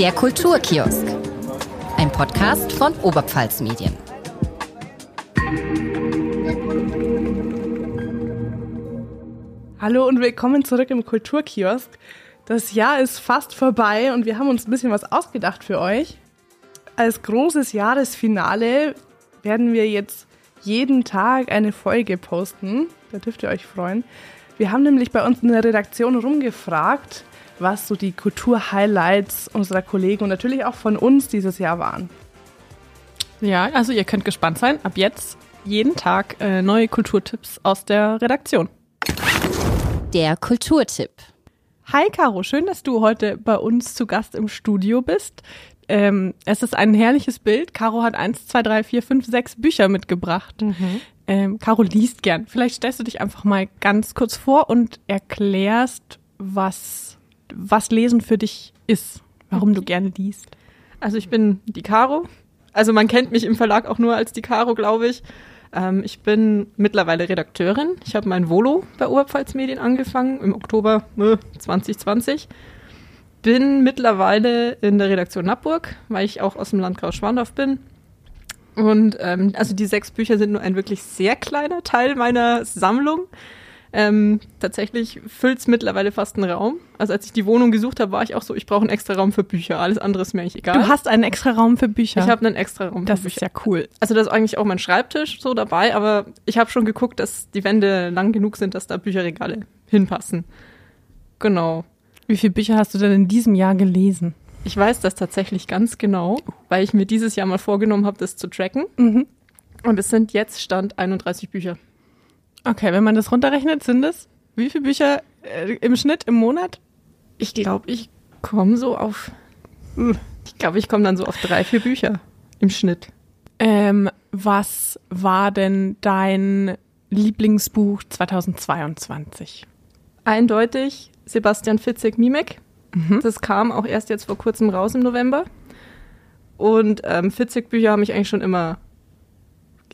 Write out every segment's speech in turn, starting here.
Der Kulturkiosk. Ein Podcast von Oberpfalz Medien. Hallo und willkommen zurück im Kulturkiosk. Das Jahr ist fast vorbei und wir haben uns ein bisschen was ausgedacht für euch. Als großes Jahresfinale werden wir jetzt jeden Tag eine Folge posten. Da dürft ihr euch freuen. Wir haben nämlich bei uns in der Redaktion rumgefragt, was so die Kultur-Highlights unserer Kollegen und natürlich auch von uns dieses Jahr waren. Ja, also ihr könnt gespannt sein. Ab jetzt jeden Tag äh, neue Kulturtipps aus der Redaktion. Der Kulturtipp. Hi Caro, schön, dass du heute bei uns zu Gast im Studio bist. Ähm, es ist ein herrliches Bild. Caro hat eins, zwei, drei, vier, fünf, sechs Bücher mitgebracht. Mhm. Ähm, Caro liest gern. Vielleicht stellst du dich einfach mal ganz kurz vor und erklärst, was, was Lesen für dich ist, warum du gerne liest. Also ich bin die Caro. Also man kennt mich im Verlag auch nur als die Caro, glaube ich. Ähm, ich bin mittlerweile Redakteurin. Ich habe mein Volo bei Oberpfalz Medien angefangen im Oktober äh, 2020. Bin mittlerweile in der Redaktion Nappburg, weil ich auch aus dem Landkreis Schwandorf bin. Und ähm, also die sechs Bücher sind nur ein wirklich sehr kleiner Teil meiner Sammlung. Ähm, tatsächlich füllt es mittlerweile fast einen Raum. Also als ich die Wohnung gesucht habe, war ich auch so, ich brauche einen extra Raum für Bücher. Alles andere ist mir eigentlich egal. Du hast einen extra Raum für Bücher. Ich habe einen extra Raum das für Bücher. Das ist ja cool. Also da ist eigentlich auch mein Schreibtisch so dabei, aber ich habe schon geguckt, dass die Wände lang genug sind, dass da Bücherregale hinpassen. Genau. Wie viele Bücher hast du denn in diesem Jahr gelesen? Ich weiß das tatsächlich ganz genau, weil ich mir dieses Jahr mal vorgenommen habe, das zu tracken. Mhm. Und es sind jetzt Stand 31 Bücher. Okay, wenn man das runterrechnet, sind es wie viele Bücher äh, im Schnitt im Monat? Ich glaube, ich komme so auf. Hm, ich glaube, ich komme dann so auf drei, vier Bücher im Schnitt. Ähm, was war denn dein Lieblingsbuch 2022? Eindeutig Sebastian Fitzek Mimek. Mhm. Das kam auch erst jetzt vor kurzem raus im November. Und ähm, Fitzek-Bücher haben mich eigentlich schon immer,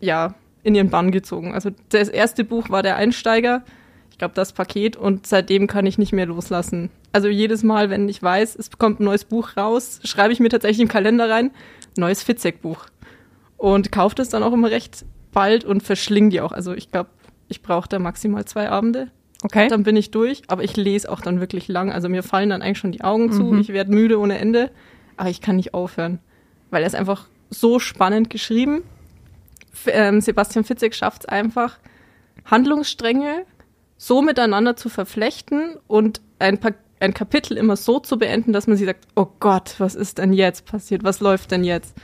ja, in ihren Bann gezogen. Also das erste Buch war der Einsteiger, ich glaube das Paket und seitdem kann ich nicht mehr loslassen. Also jedes Mal, wenn ich weiß, es kommt ein neues Buch raus, schreibe ich mir tatsächlich im Kalender rein, neues Fitzek-Buch. Und kaufe das dann auch immer recht bald und verschlinge die auch. Also ich glaube, ich brauche da maximal zwei Abende. Okay. Dann bin ich durch, aber ich lese auch dann wirklich lang. Also mir fallen dann eigentlich schon die Augen zu, mhm. ich werde müde ohne Ende, aber ich kann nicht aufhören, weil er ist einfach so spannend geschrieben ähm, Sebastian Fitzek schafft es einfach, Handlungsstränge so miteinander zu verflechten und ein, pa ein Kapitel immer so zu beenden, dass man sich sagt, oh Gott, was ist denn jetzt passiert? Was läuft denn jetzt?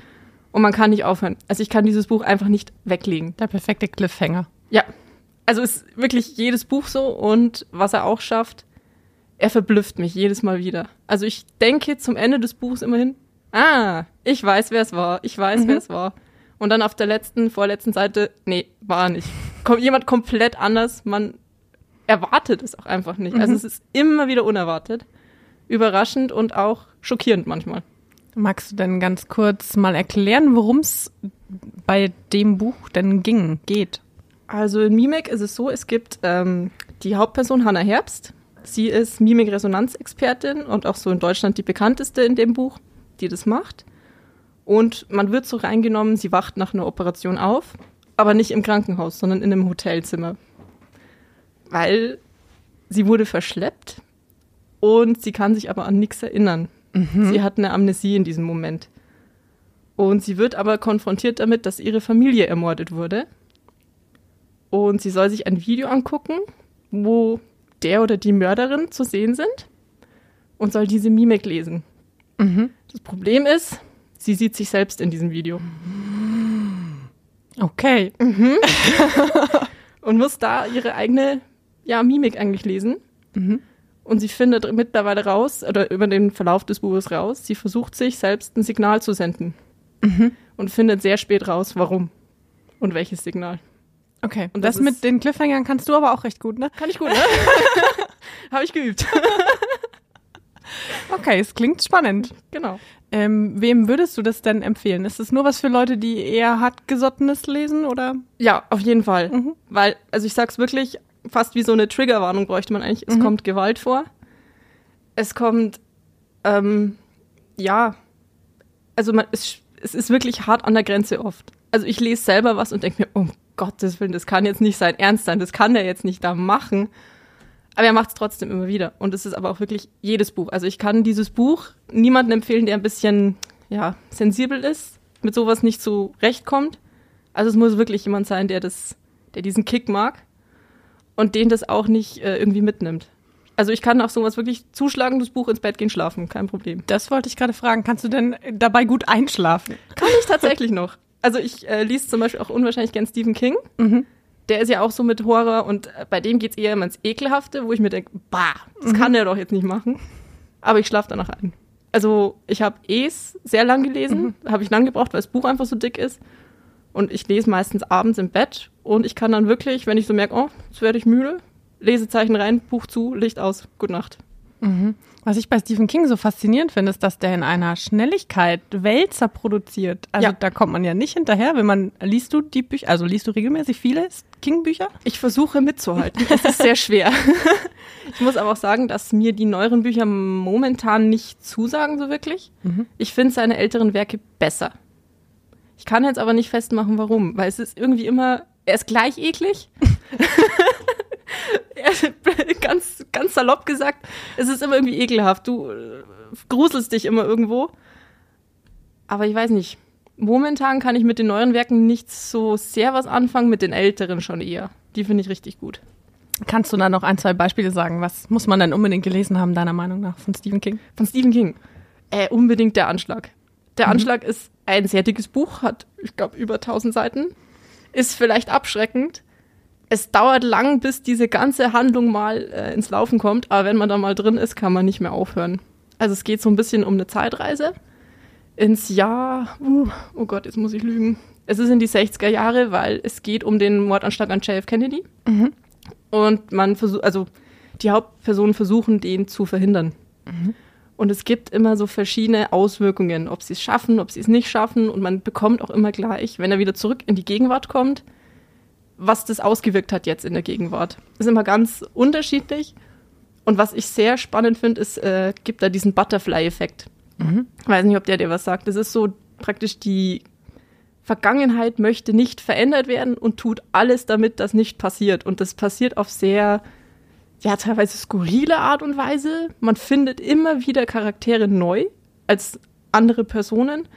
Und man kann nicht aufhören. Also ich kann dieses Buch einfach nicht weglegen. Der perfekte Cliffhanger. Ja. Also ist wirklich jedes Buch so und was er auch schafft, er verblüfft mich jedes Mal wieder. Also ich denke zum Ende des Buchs immerhin, ah, ich weiß, wer es war. Ich weiß, mhm. wer es war. Und dann auf der letzten, vorletzten Seite, nee, war nicht. Kommt jemand komplett anders. Man erwartet es auch einfach nicht. Also mhm. Es ist immer wieder unerwartet, überraschend und auch schockierend manchmal. Magst du denn ganz kurz mal erklären, worum es bei dem Buch denn ging, geht? Also in Mimik ist es so, es gibt ähm, die Hauptperson Hannah Herbst. Sie ist Mimik-Resonanzexpertin und auch so in Deutschland die bekannteste in dem Buch, die das macht. Und man wird so reingenommen, sie wacht nach einer Operation auf, aber nicht im Krankenhaus, sondern in einem Hotelzimmer. Weil sie wurde verschleppt und sie kann sich aber an nichts erinnern. Mhm. Sie hat eine Amnesie in diesem Moment. Und sie wird aber konfrontiert damit, dass ihre Familie ermordet wurde. Und sie soll sich ein Video angucken, wo der oder die Mörderin zu sehen sind und soll diese Mimik lesen. Mhm. Das Problem ist, Sie sieht sich selbst in diesem Video. Okay. Mhm. und muss da ihre eigene ja, Mimik eigentlich lesen. Mhm. Und sie findet mittlerweile raus, oder über den Verlauf des Buches raus, sie versucht sich selbst ein Signal zu senden. Mhm. Und findet sehr spät raus, warum und welches Signal. Okay. Und das, das mit den Cliffhangern kannst du aber auch recht gut, ne? Kann ich gut, ne? Habe ich geübt. okay, es klingt spannend. Genau. Ähm, wem würdest du das denn empfehlen? Ist das nur was für Leute, die eher hartgesottenes lesen oder? Ja, auf jeden Fall. Mhm. Weil, also ich sag's wirklich, fast wie so eine Triggerwarnung bräuchte man eigentlich. Es mhm. kommt Gewalt vor. Es kommt, ähm, ja, also man, es, es ist wirklich hart an der Grenze oft. Also ich lese selber was und denke mir, um Gottes Willen, das kann jetzt nicht sein Ernst sein, das kann er jetzt nicht da machen. Aber er macht es trotzdem immer wieder. Und es ist aber auch wirklich jedes Buch. Also ich kann dieses Buch niemandem empfehlen, der ein bisschen ja, sensibel ist, mit sowas nicht so rechtkommt. Also es muss wirklich jemand sein, der das, der diesen Kick mag und den das auch nicht äh, irgendwie mitnimmt. Also ich kann auch sowas wirklich zuschlagen, das Buch ins Bett gehen, schlafen, kein Problem. Das wollte ich gerade fragen. Kannst du denn dabei gut einschlafen? Kann ich tatsächlich noch. Also ich äh, lese zum Beispiel auch unwahrscheinlich gern Stephen King. Mhm. Der ist ja auch so mit Horror und äh, bei dem geht's eher immer ins Ekelhafte, wo ich mir denke, bah, das kann der doch jetzt nicht machen. Aber ich schlafe danach ein. Also ich habe Es sehr lang gelesen, habe ich lang gebraucht, weil das Buch einfach so dick ist. Und ich lese meistens abends im Bett und ich kann dann wirklich, wenn ich so merke, oh, jetzt werde ich müde, Lesezeichen rein, Buch zu, Licht aus, gute Nacht. Was ich bei Stephen King so faszinierend finde, ist, dass der in einer Schnelligkeit Wälzer produziert. Also Ja. da kommt man ja nicht hinterher, wenn man, liest du die Bücher, also liest du regelmäßig viele King-Bücher? Ich versuche mitzuhalten. Es ist sehr schwer. Ich muss aber auch sagen, dass mir die neueren Bücher momentan nicht zusagen so wirklich. Ich finde seine älteren Werke besser. Ich kann jetzt aber nicht festmachen, warum, weil es ist irgendwie immer, er ist gleich eklig. Ganz, ganz salopp gesagt, es ist immer irgendwie ekelhaft. Du äh, gruselst dich immer irgendwo. Aber ich weiß nicht. Momentan kann ich mit den neueren Werken nicht so sehr was anfangen, mit den älteren schon eher. Die finde ich richtig gut. Kannst du da noch ein, zwei Beispiele sagen? Was muss man denn unbedingt gelesen haben, deiner Meinung nach, von Stephen King? Von Stephen King. Äh, unbedingt der Anschlag. Der Anschlag ist ein sehr dickes Buch, hat, ich glaube, über 1000 Seiten. Ist vielleicht abschreckend. Es dauert lang, bis diese ganze Handlung mal äh, ins Laufen kommt, aber wenn man da mal drin ist, kann man nicht mehr aufhören. Also es geht so ein bisschen um eine Zeitreise ins Jahr, uh, oh Gott, jetzt muss ich lügen. Es ist in die 60er Jahre, weil es geht um den Mordanschlag an JF Kennedy. Und man versucht, also die Hauptpersonen versuchen, den zu verhindern. Und es gibt immer so verschiedene Auswirkungen, ob sie es schaffen, ob sie es nicht schaffen. Und man bekommt auch immer gleich, wenn er wieder zurück in die Gegenwart kommt, was das ausgewirkt hat jetzt in der Gegenwart. ist immer ganz unterschiedlich. Und was ich sehr spannend finde, ist, äh, gibt da diesen Butterfly-Effekt. Weiß nicht, ob der dir was sagt. Das ist so praktisch die Vergangenheit möchte nicht verändert werden und tut alles, damit das nicht passiert. Und das passiert auf sehr, ja, teilweise skurrile Art und Weise. Man findet immer wieder Charaktere neu als andere Personen.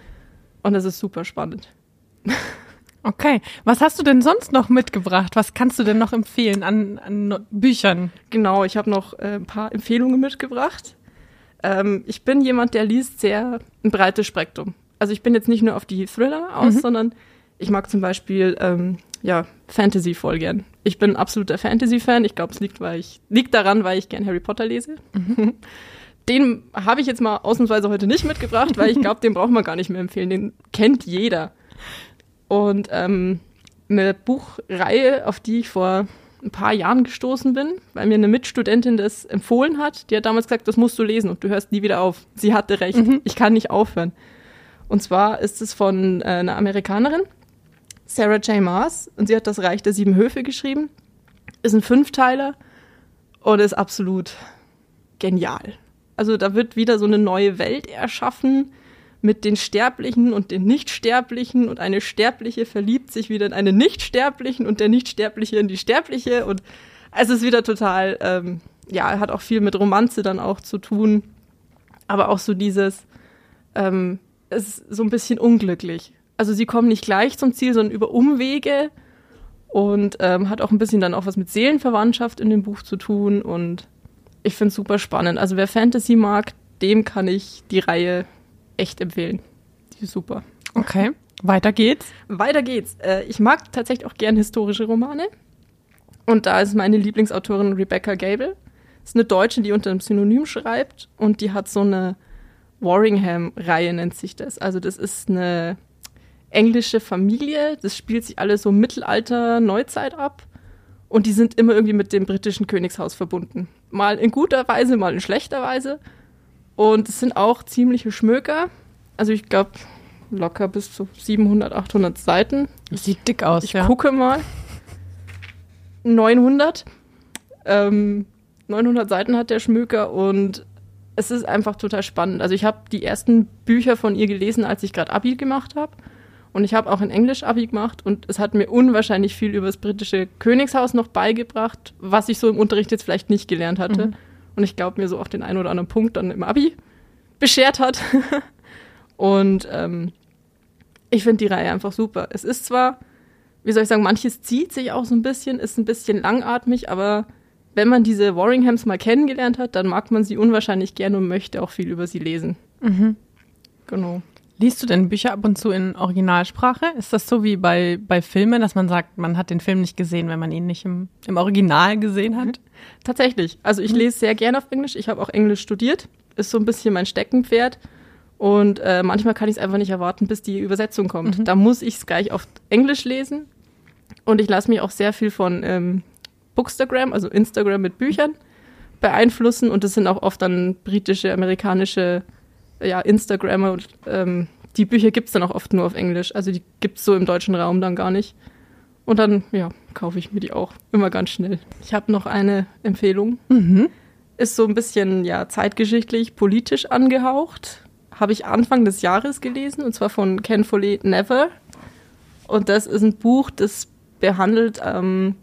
Und das ist super spannend. Okay. Was hast du denn sonst noch mitgebracht? Was kannst du denn noch empfehlen an, an Büchern? Genau, ich habe noch äh, ein paar Empfehlungen mitgebracht. Ähm, ich bin jemand, der liest sehr ein breites Spektrum. Also ich bin jetzt nicht nur auf die Thriller aus, sondern ich mag zum Beispiel ähm, ja, Fantasy voll gern. Ich bin ein absoluter Fantasy-Fan. Ich glaube, es liegt, weil ich, liegt daran, weil ich gern Harry Potter lese. Den habe ich jetzt mal ausnahmsweise heute nicht mitgebracht, weil ich glaube, den braucht man gar nicht mehr empfehlen. Den kennt jeder. Und ähm, eine Buchreihe, auf die ich vor ein paar Jahren gestoßen bin, weil mir eine Mitstudentin das empfohlen hat. Die hat damals gesagt, das musst du lesen und du hörst nie wieder auf. Sie hatte recht. Ich kann nicht aufhören. Und zwar ist es von äh, einer Amerikanerin, Sarah J. Maas, und sie hat das Reich der Sieben Höfe geschrieben. Ist ein Fünfteiler und ist absolut genial. Also da wird wieder so eine neue Welt erschaffen mit den Sterblichen und den Nichtsterblichen und eine Sterbliche verliebt sich wieder in eine Nichtsterblichen und der Nichtsterbliche in die Sterbliche und es ist wieder total, ähm, ja, hat auch viel mit Romanze dann auch zu tun, aber auch so dieses, ähm, es ist so ein bisschen unglücklich. Also sie kommen nicht gleich zum Ziel, sondern über Umwege und ähm, hat auch ein bisschen dann auch was mit Seelenverwandtschaft in dem Buch zu tun und ich finde es super spannend. Also wer Fantasy mag, dem kann ich die Reihe echt empfehlen. Die ist super. Okay. Weiter geht's. Weiter geht's. Äh, ich mag tatsächlich auch gern historische Romane. Und da ist meine Lieblingsautorin Rebecca Gable. Ist eine Deutsche, die unter einem Synonym schreibt und die hat so eine Warringham-Reihe, nennt sich das. Also das ist eine englische Familie. Das spielt sich alles so Mittelalter, Neuzeit ab. Und die sind immer irgendwie mit dem britischen Königshaus verbunden. Mal in guter Weise, mal in schlechter Weise. Und es sind auch ziemliche Schmöker. Also ich glaube locker bis zu 700, 800 Seiten. Sieht dick aus, Ich ja. gucke mal. 900. Ähm, 900 Seiten hat der Schmöker und es ist einfach total spannend. Also ich habe die ersten Bücher von ihr gelesen, als ich gerade Abi gemacht habe. Und ich habe auch in Englisch Abi gemacht und es hat mir unwahrscheinlich viel über das britische Königshaus noch beigebracht, was ich so im Unterricht jetzt vielleicht nicht gelernt hatte. Mhm. Und ich glaube, mir so auf den einen oder anderen Punkt dann im Abi beschert hat. und ähm, ich finde die Reihe einfach super. Es ist zwar, wie soll ich sagen, manches zieht sich auch so ein bisschen, ist ein bisschen langatmig, aber wenn man diese Warringhams mal kennengelernt hat, dann mag man sie unwahrscheinlich gerne und möchte auch viel über sie lesen. Mhm. Genau. Liest du denn Bücher ab und zu in Originalsprache? Ist das so wie bei, bei Filmen, dass man sagt, man hat den Film nicht gesehen, wenn man ihn nicht im, im Original gesehen hat? Mhm. Tatsächlich. Also ich mhm. lese sehr gerne auf Englisch. Ich habe auch Englisch studiert. Ist so ein bisschen mein Steckenpferd. Und äh, manchmal kann ich es einfach nicht erwarten, bis die Übersetzung kommt. Mhm. Da muss ich es gleich auf Englisch lesen. Und ich lasse mich auch sehr viel von ähm, Bookstagram, also Instagram mit Büchern, beeinflussen. Und das sind auch oft dann britische, amerikanische ja, Instagrammer. Und, ähm, die Bücher gibt es dann auch oft nur auf Englisch. Also die gibt es so im deutschen Raum dann gar nicht. Und dann, ja, kaufe ich mir die auch immer ganz schnell. Ich habe noch eine Empfehlung. Mhm. Ist so ein bisschen, ja, zeitgeschichtlich, politisch angehaucht. Habe ich Anfang des Jahres gelesen, und zwar von Ken Follett Never. Und das ist ein Buch, das behandelt ähm,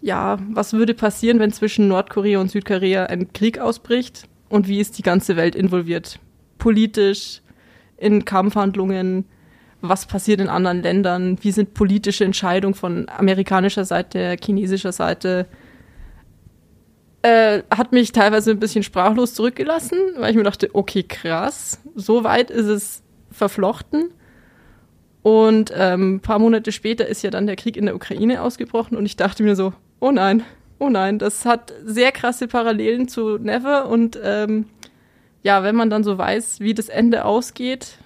ja, was würde passieren, wenn zwischen Nordkorea und Südkorea ein Krieg ausbricht und wie ist die ganze Welt involviert? Politisch, in Kampfhandlungen, was passiert in anderen Ländern, wie sind politische Entscheidungen von amerikanischer Seite, chinesischer Seite. Äh, hat mich teilweise ein bisschen sprachlos zurückgelassen, weil ich mir dachte, okay, krass, so weit ist es verflochten. Und ähm, ein paar Monate später ist ja dann der Krieg in der Ukraine ausgebrochen und ich dachte mir so, oh nein, oh nein, das hat sehr krasse Parallelen zu Never und ähm, ja, wenn man dann so weiß, wie das Ende ausgeht,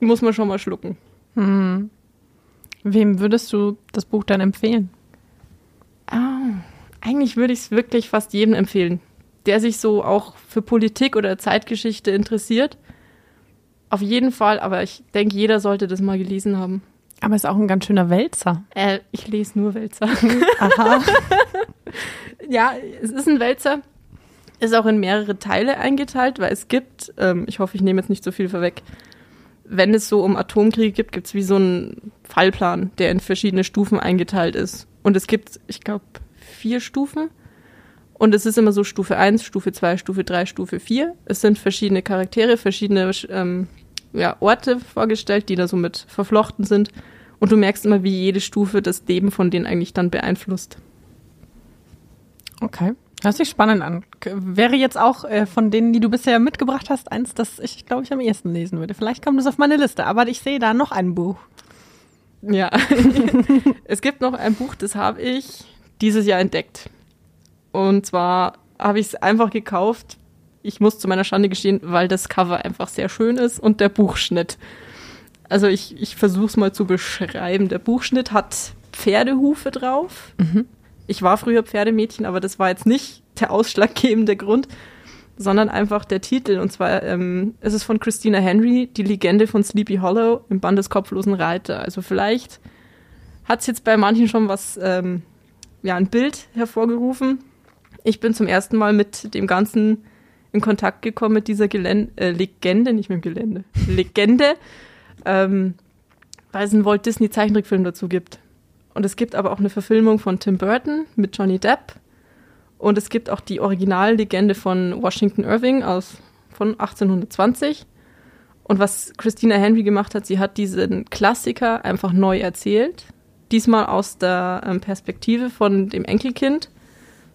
muss man schon mal schlucken. Hm. Wem würdest du das Buch dann empfehlen? Ah, eigentlich würde ich es wirklich fast jedem empfehlen, der sich so auch für Politik oder Zeitgeschichte interessiert. Auf jeden Fall, aber ich denke, jeder sollte das mal gelesen haben. Aber ist auch ein ganz schöner Wälzer. Äh, ich lese nur Wälzer. Aha. ja, es ist ein Wälzer. Ist auch in mehrere Teile eingeteilt, weil es gibt, ähm, ich hoffe, ich nehme jetzt nicht so viel vorweg, wenn es so um Atomkriege gibt, gibt es wie so einen Fallplan, der in verschiedene Stufen eingeteilt ist. Und es gibt, ich glaube, vier Stufen. Und es ist immer so Stufe 1, Stufe 2, Stufe 3, Stufe 4. Es sind verschiedene Charaktere, verschiedene ähm, ja, Orte vorgestellt, die da so mit verflochten sind. Und du merkst immer, wie jede Stufe das Leben von denen eigentlich dann beeinflusst. Okay. Hört sich spannend an. Wäre jetzt auch äh, von denen, die du bisher mitgebracht hast, eins, das ich, glaube ich, am ehesten lesen würde. Vielleicht kommt es auf meine Liste, aber ich sehe da noch ein Buch. Ja. es gibt noch ein Buch, das habe ich dieses Jahr entdeckt. Und zwar habe ich es einfach gekauft, ich muss zu meiner Schande gestehen, weil das Cover einfach sehr schön ist und der Buchschnitt. Also ich, ich versuche es mal zu beschreiben. Der Buchschnitt hat Pferdehufe drauf. Mhm. Ich war früher Pferdemädchen, aber das war jetzt nicht der ausschlaggebende Grund, sondern einfach der Titel. Und zwar ähm, ist es von Christina Henry, die Legende von Sleepy Hollow im Band des kopflosen Reiter. Also vielleicht hat es jetzt bei manchen schon was, ähm, ja, ein Bild hervorgerufen. Ich bin zum ersten Mal mit dem ganzen in Kontakt gekommen mit dieser Gelände, äh, Legende, nicht mit dem Gelände, Legende, ähm, weil es einen Walt Disney Zeichentrickfilm dazu gibt. Und es gibt aber auch eine Verfilmung von Tim Burton mit Johnny Depp. Und es gibt auch die Originallegende von Washington Irving aus von 1820. Und was Christina Henry gemacht hat, sie hat diesen Klassiker einfach neu erzählt. Diesmal aus der ähm, Perspektive von dem Enkelkind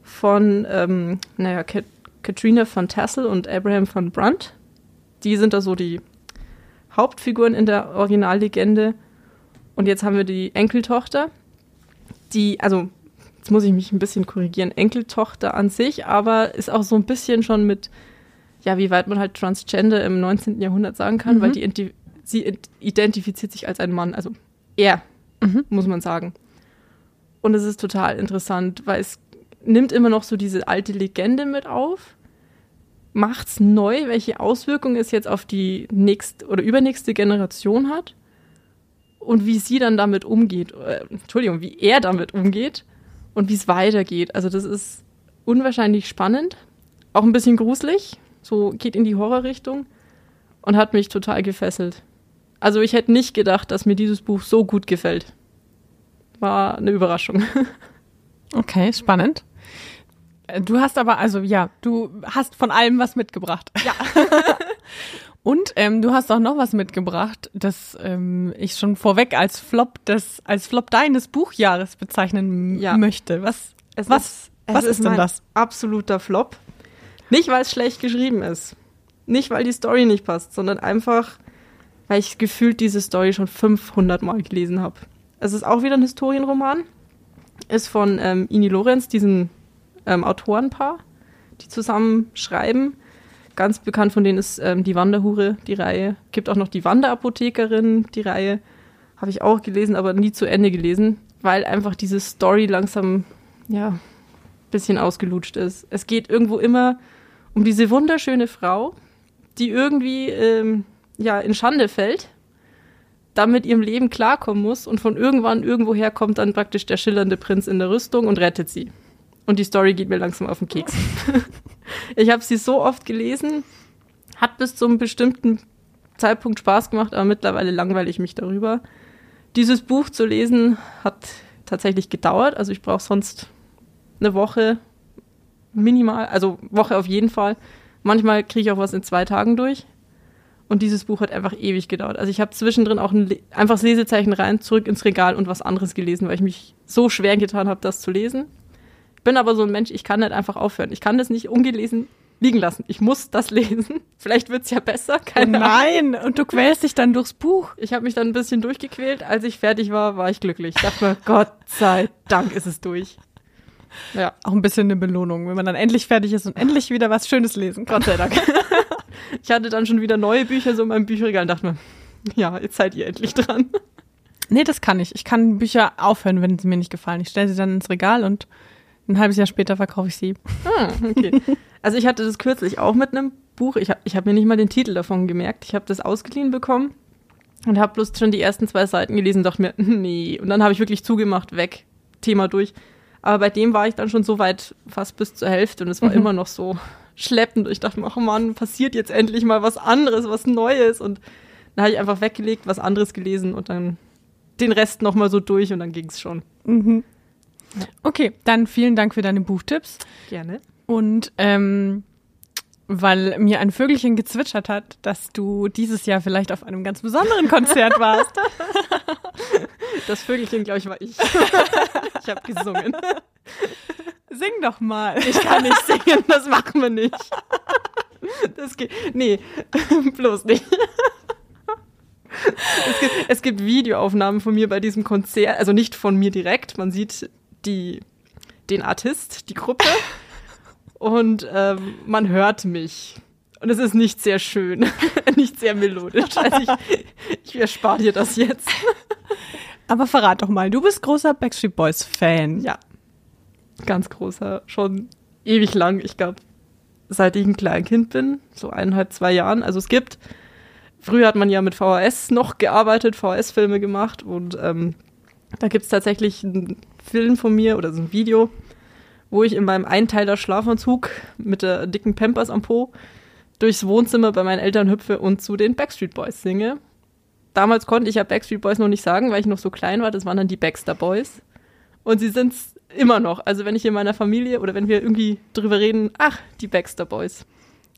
von, ähm, naja, Katrina von Tassel und Abraham von Brunt. Die sind da so die Hauptfiguren in der Originallegende. Und jetzt haben wir die Enkeltochter, die, also jetzt muss ich mich ein bisschen korrigieren, Enkeltochter an sich, aber ist auch so ein bisschen schon mit, ja, wie weit man halt Transgender im 19. Jahrhundert sagen kann, mhm. weil die, sie identifiziert sich als ein Mann, also er, mhm. muss man sagen. Und es ist total interessant, weil es nimmt immer noch so diese alte Legende mit auf, macht's neu, welche Auswirkungen es jetzt auf die nächste oder übernächste Generation hat und wie sie dann damit umgeht, äh, Entschuldigung, wie er damit umgeht und wie es weitergeht. Also das ist unwahrscheinlich spannend auch ein bisschen gruselig, so geht in die Horrorrichtung und hat mich total gefesselt. Also ich hätte nicht gedacht, dass mir dieses Buch so gut gefällt. War eine Überraschung. Okay, spannend. Du hast aber, also ja, du hast von allem was mitgebracht. Ja. Und ähm, du hast auch noch was mitgebracht, das ähm, ich schon vorweg als Flop des, als Flop deines Buchjahres bezeichnen Ja. möchte. Was, Es was, ist, es was ist, denn mein das? absoluter Flop. Nicht, weil es schlecht geschrieben ist. Nicht, weil die Story nicht passt, sondern einfach, weil ich gefühlt diese Story schon 500 Mal gelesen habe. Es ist auch wieder ein Historienroman. Ist von ähm, Ini Lorenz, diesen ähm, Autorenpaar, die zusammen schreiben. Ganz bekannt von denen ist ähm, Die Wanderhure, die Reihe. Gibt auch noch Die Wanderapothekerin, die Reihe. Habe ich auch gelesen, aber nie zu Ende gelesen, weil einfach diese Story langsam, ja, bisschen ausgelutscht ist. Es geht irgendwo immer um diese wunderschöne Frau, die irgendwie ähm, ja, in Schande fällt, dann mit ihrem Leben klarkommen muss und von irgendwann irgendwoher kommt dann praktisch der schillernde Prinz in der Rüstung und rettet sie. Und die Story geht mir langsam auf den Keks. ich habe sie so oft gelesen, hat bis zu einem bestimmten Zeitpunkt Spaß gemacht, aber mittlerweile langweile ich mich darüber. Dieses Buch zu lesen hat tatsächlich gedauert, also ich brauche sonst eine Woche minimal, also Woche auf jeden Fall. Manchmal kriege ich auch was in zwei Tagen durch. Und dieses Buch hat einfach ewig gedauert. Also ich habe zwischendrin auch ein einfach das Lesezeichen rein, zurück ins Regal und was anderes gelesen, weil ich mich so schwer getan habe, das zu lesen. Ich bin aber so ein Mensch, ich kann nicht einfach aufhören. Ich kann das nicht ungelesen liegen lassen. Ich muss das lesen. Vielleicht wird's ja besser, Oh keine Ahnung. nein, und du quälst dich dann durchs Buch. Ich habe mich dann ein bisschen durchgequält. Als ich fertig war, war ich glücklich. Ich dachte mir, Gott sei Dank ist es durch. Ja. Auch ein bisschen eine Belohnung, wenn man dann endlich fertig ist und endlich wieder was Schönes lesen kann. Gott sei Dank. ich hatte dann schon wieder neue Bücher so in meinem Bücherregal und dachte mir, ja, jetzt seid ihr endlich dran. Nee, das kann ich. Ich kann Bücher aufhören, wenn sie mir nicht gefallen. Ich stelle sie dann ins Regal und ein halbes Jahr später verkaufe ich sie. Ah, okay. Also ich hatte das kürzlich auch mit einem Buch. Ich habe ich hab mir nicht mal den Titel davon gemerkt. Ich habe das ausgeliehen bekommen und habe bloß schon die ersten zwei Seiten gelesen und dachte mir, nee. Und dann habe ich wirklich zugemacht, weg, Thema durch. Aber bei dem war ich dann schon so weit, fast bis zur Hälfte und es war Mhm. immer noch so schleppend. Ich dachte mir, oh Mann, passiert jetzt endlich mal was anderes, was Neues. Und dann habe ich einfach weggelegt, was anderes gelesen und dann den Rest nochmal so durch und dann ging es schon. Mhm. Okay, dann vielen Dank für deine Buchtipps. Gerne. Und ähm, weil mir ein Vögelchen gezwitschert hat, dass du dieses Jahr vielleicht auf einem ganz besonderen Konzert warst. Das Vögelchen, glaube ich, war ich. ich habe gesungen. Sing doch mal. Ich kann nicht singen, das machen wir nicht. Das geht. Nee, bloß nicht. Es gibt, es gibt Videoaufnahmen von mir bei diesem Konzert, also nicht von mir direkt. Man sieht die, den Artist, die Gruppe und ähm, man hört mich. Und es ist nicht sehr schön, nicht sehr melodisch. Also ich, ich erspare dir das jetzt. Aber verrat doch mal, du bist großer Backstreet Boys Fan. Ja, ganz großer, schon ewig lang. Ich glaube, seit ich ein Kleinkind bin, so eineinhalb, zwei Jahren. Also es gibt, früher hat man ja mit VHS noch gearbeitet, VHS-Filme gemacht und ähm, da gibt es tatsächlich einen Film von mir oder so ein Video, wo ich in meinem Einteiler Schlafanzug mit der dicken Pampers am Po durchs Wohnzimmer bei meinen Eltern hüpfe und zu den Backstreet Boys singe. Damals konnte ich ja Backstreet Boys noch nicht sagen, weil ich noch so klein war. Das waren dann die Baxter Boys. Und sie sind's immer noch. Also wenn ich in meiner Familie oder wenn wir irgendwie drüber reden, ach, die Baxter Boys.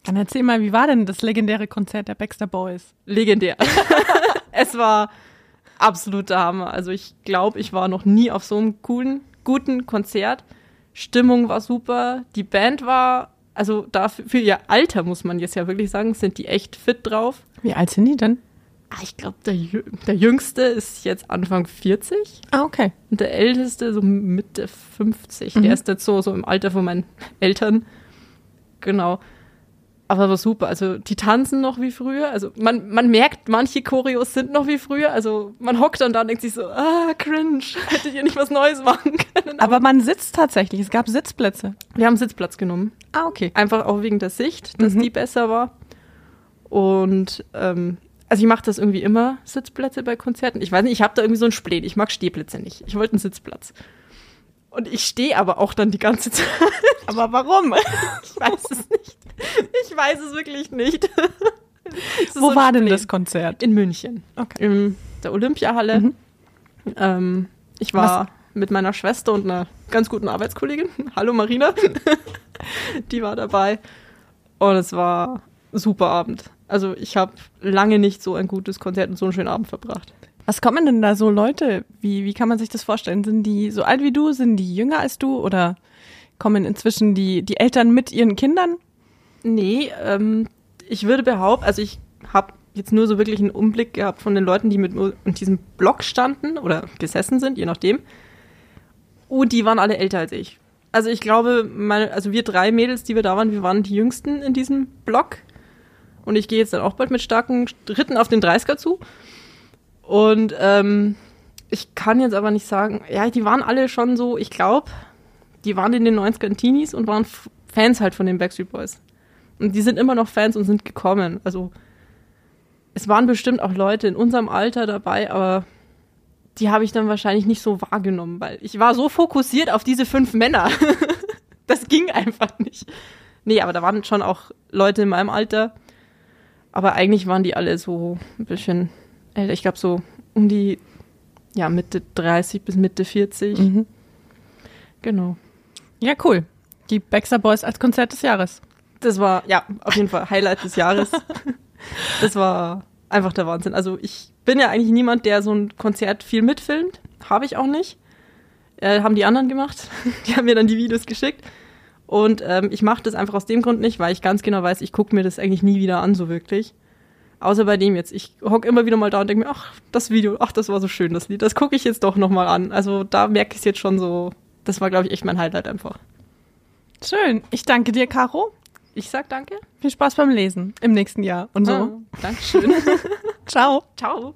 Dann erzähl mal, wie war denn das legendäre Konzert der Baxter Boys? Legendär. es war absoluter Hammer. Also ich glaube, ich war noch nie auf so einem coolen, guten Konzert. Stimmung war super. Die Band war, also dafür, für ihr Alter muss man jetzt ja wirklich sagen, sind die echt fit drauf. Wie alt sind die denn? Ah, Ich glaube, der, der Jüngste ist jetzt Anfang 40 Ah, okay. und der Älteste so Mitte 50. Mhm. Der ist jetzt so, so im Alter von meinen Eltern. Genau. Aber war super. Also die tanzen noch wie früher. Also man, man merkt, manche Choreos sind noch wie früher. Also man hockt dann da und denkt sich so, ah, cringe, hättet ihr nicht was Neues machen können. Aber man sitzt tatsächlich. Es gab Sitzplätze. wir haben Sitzplatz genommen. Ah, okay. Einfach auch wegen der Sicht, dass Mhm. die besser war. Und ähm, also ich mache das irgendwie immer, Sitzplätze bei Konzerten. Ich weiß nicht, ich habe da irgendwie so ein Spleen. Ich mag Stehplätze nicht. Ich wollte einen Sitzplatz. Und ich stehe aber auch dann die ganze Zeit. Aber warum? Ich weiß es nicht. Ich weiß es wirklich nicht. Es Wo so war denn spät. das Konzert? In München. Okay. In der Olympiahalle. Mhm. Ähm, ich war mit meiner Schwester und einer ganz guten Arbeitskollegin. Hallo Marina. Die war dabei. Und es war ein super Abend. Also ich habe lange nicht so ein gutes Konzert und so einen schönen Abend verbracht. Was kommen denn da so Leute? Wie, wie kann man sich das vorstellen? Sind die so alt wie du? Sind die jünger als du? Oder kommen inzwischen die, die Eltern mit ihren Kindern? Nee, ähm, ich würde behaupten, also ich habe jetzt nur so wirklich einen Umblick gehabt von den Leuten, die mit mir in diesem Block standen oder gesessen sind, je nachdem. Und die waren alle älter als ich. Also ich glaube, meine, also wir drei Mädels, die wir da waren, wir waren die jüngsten in diesem Block. Und ich gehe jetzt dann auch bald mit starken Schritten auf den 30er zu. Und ähm, ich kann jetzt aber nicht sagen, ja, die waren alle schon so, ich glaube, die waren in den 90ern Teenies und waren Fans halt von den Backstreet Boys. Und die sind immer noch Fans und sind gekommen. Also es waren bestimmt auch Leute in unserem Alter dabei, aber die habe ich dann wahrscheinlich nicht so wahrgenommen, weil ich war so fokussiert auf diese fünf Männer. das ging einfach nicht. Nee, aber da waren schon auch Leute in meinem Alter. Aber eigentlich waren die alle so ein bisschen älter. Ich glaube so um die ja, Mitte 30 bis Mitte 40. Mhm. Genau. Ja, cool. Die Baxter Boys als Konzert des Jahres. Das war, ja, auf jeden Fall Highlight des Jahres. Das war einfach der Wahnsinn. Also ich bin ja eigentlich niemand, der so ein Konzert viel mitfilmt. Habe ich auch nicht. Äh, haben die anderen gemacht. Die haben mir dann die Videos geschickt. Und ähm, ich mache das einfach aus dem Grund nicht, weil ich ganz genau weiß, ich gucke mir das eigentlich nie wieder an, so wirklich. Außer bei dem jetzt. Ich hocke immer wieder mal da und denke mir, ach, das Video, ach, das war so schön, das Lied. Das gucke ich jetzt doch nochmal an. Also da merke ich es jetzt schon so. Das war, glaube ich, echt mein Highlight einfach. Schön. Ich danke dir, Caro. Ich sag danke. Viel Spaß beim Lesen im nächsten Jahr und so. Ah, Dankeschön. Ciao. Ciao.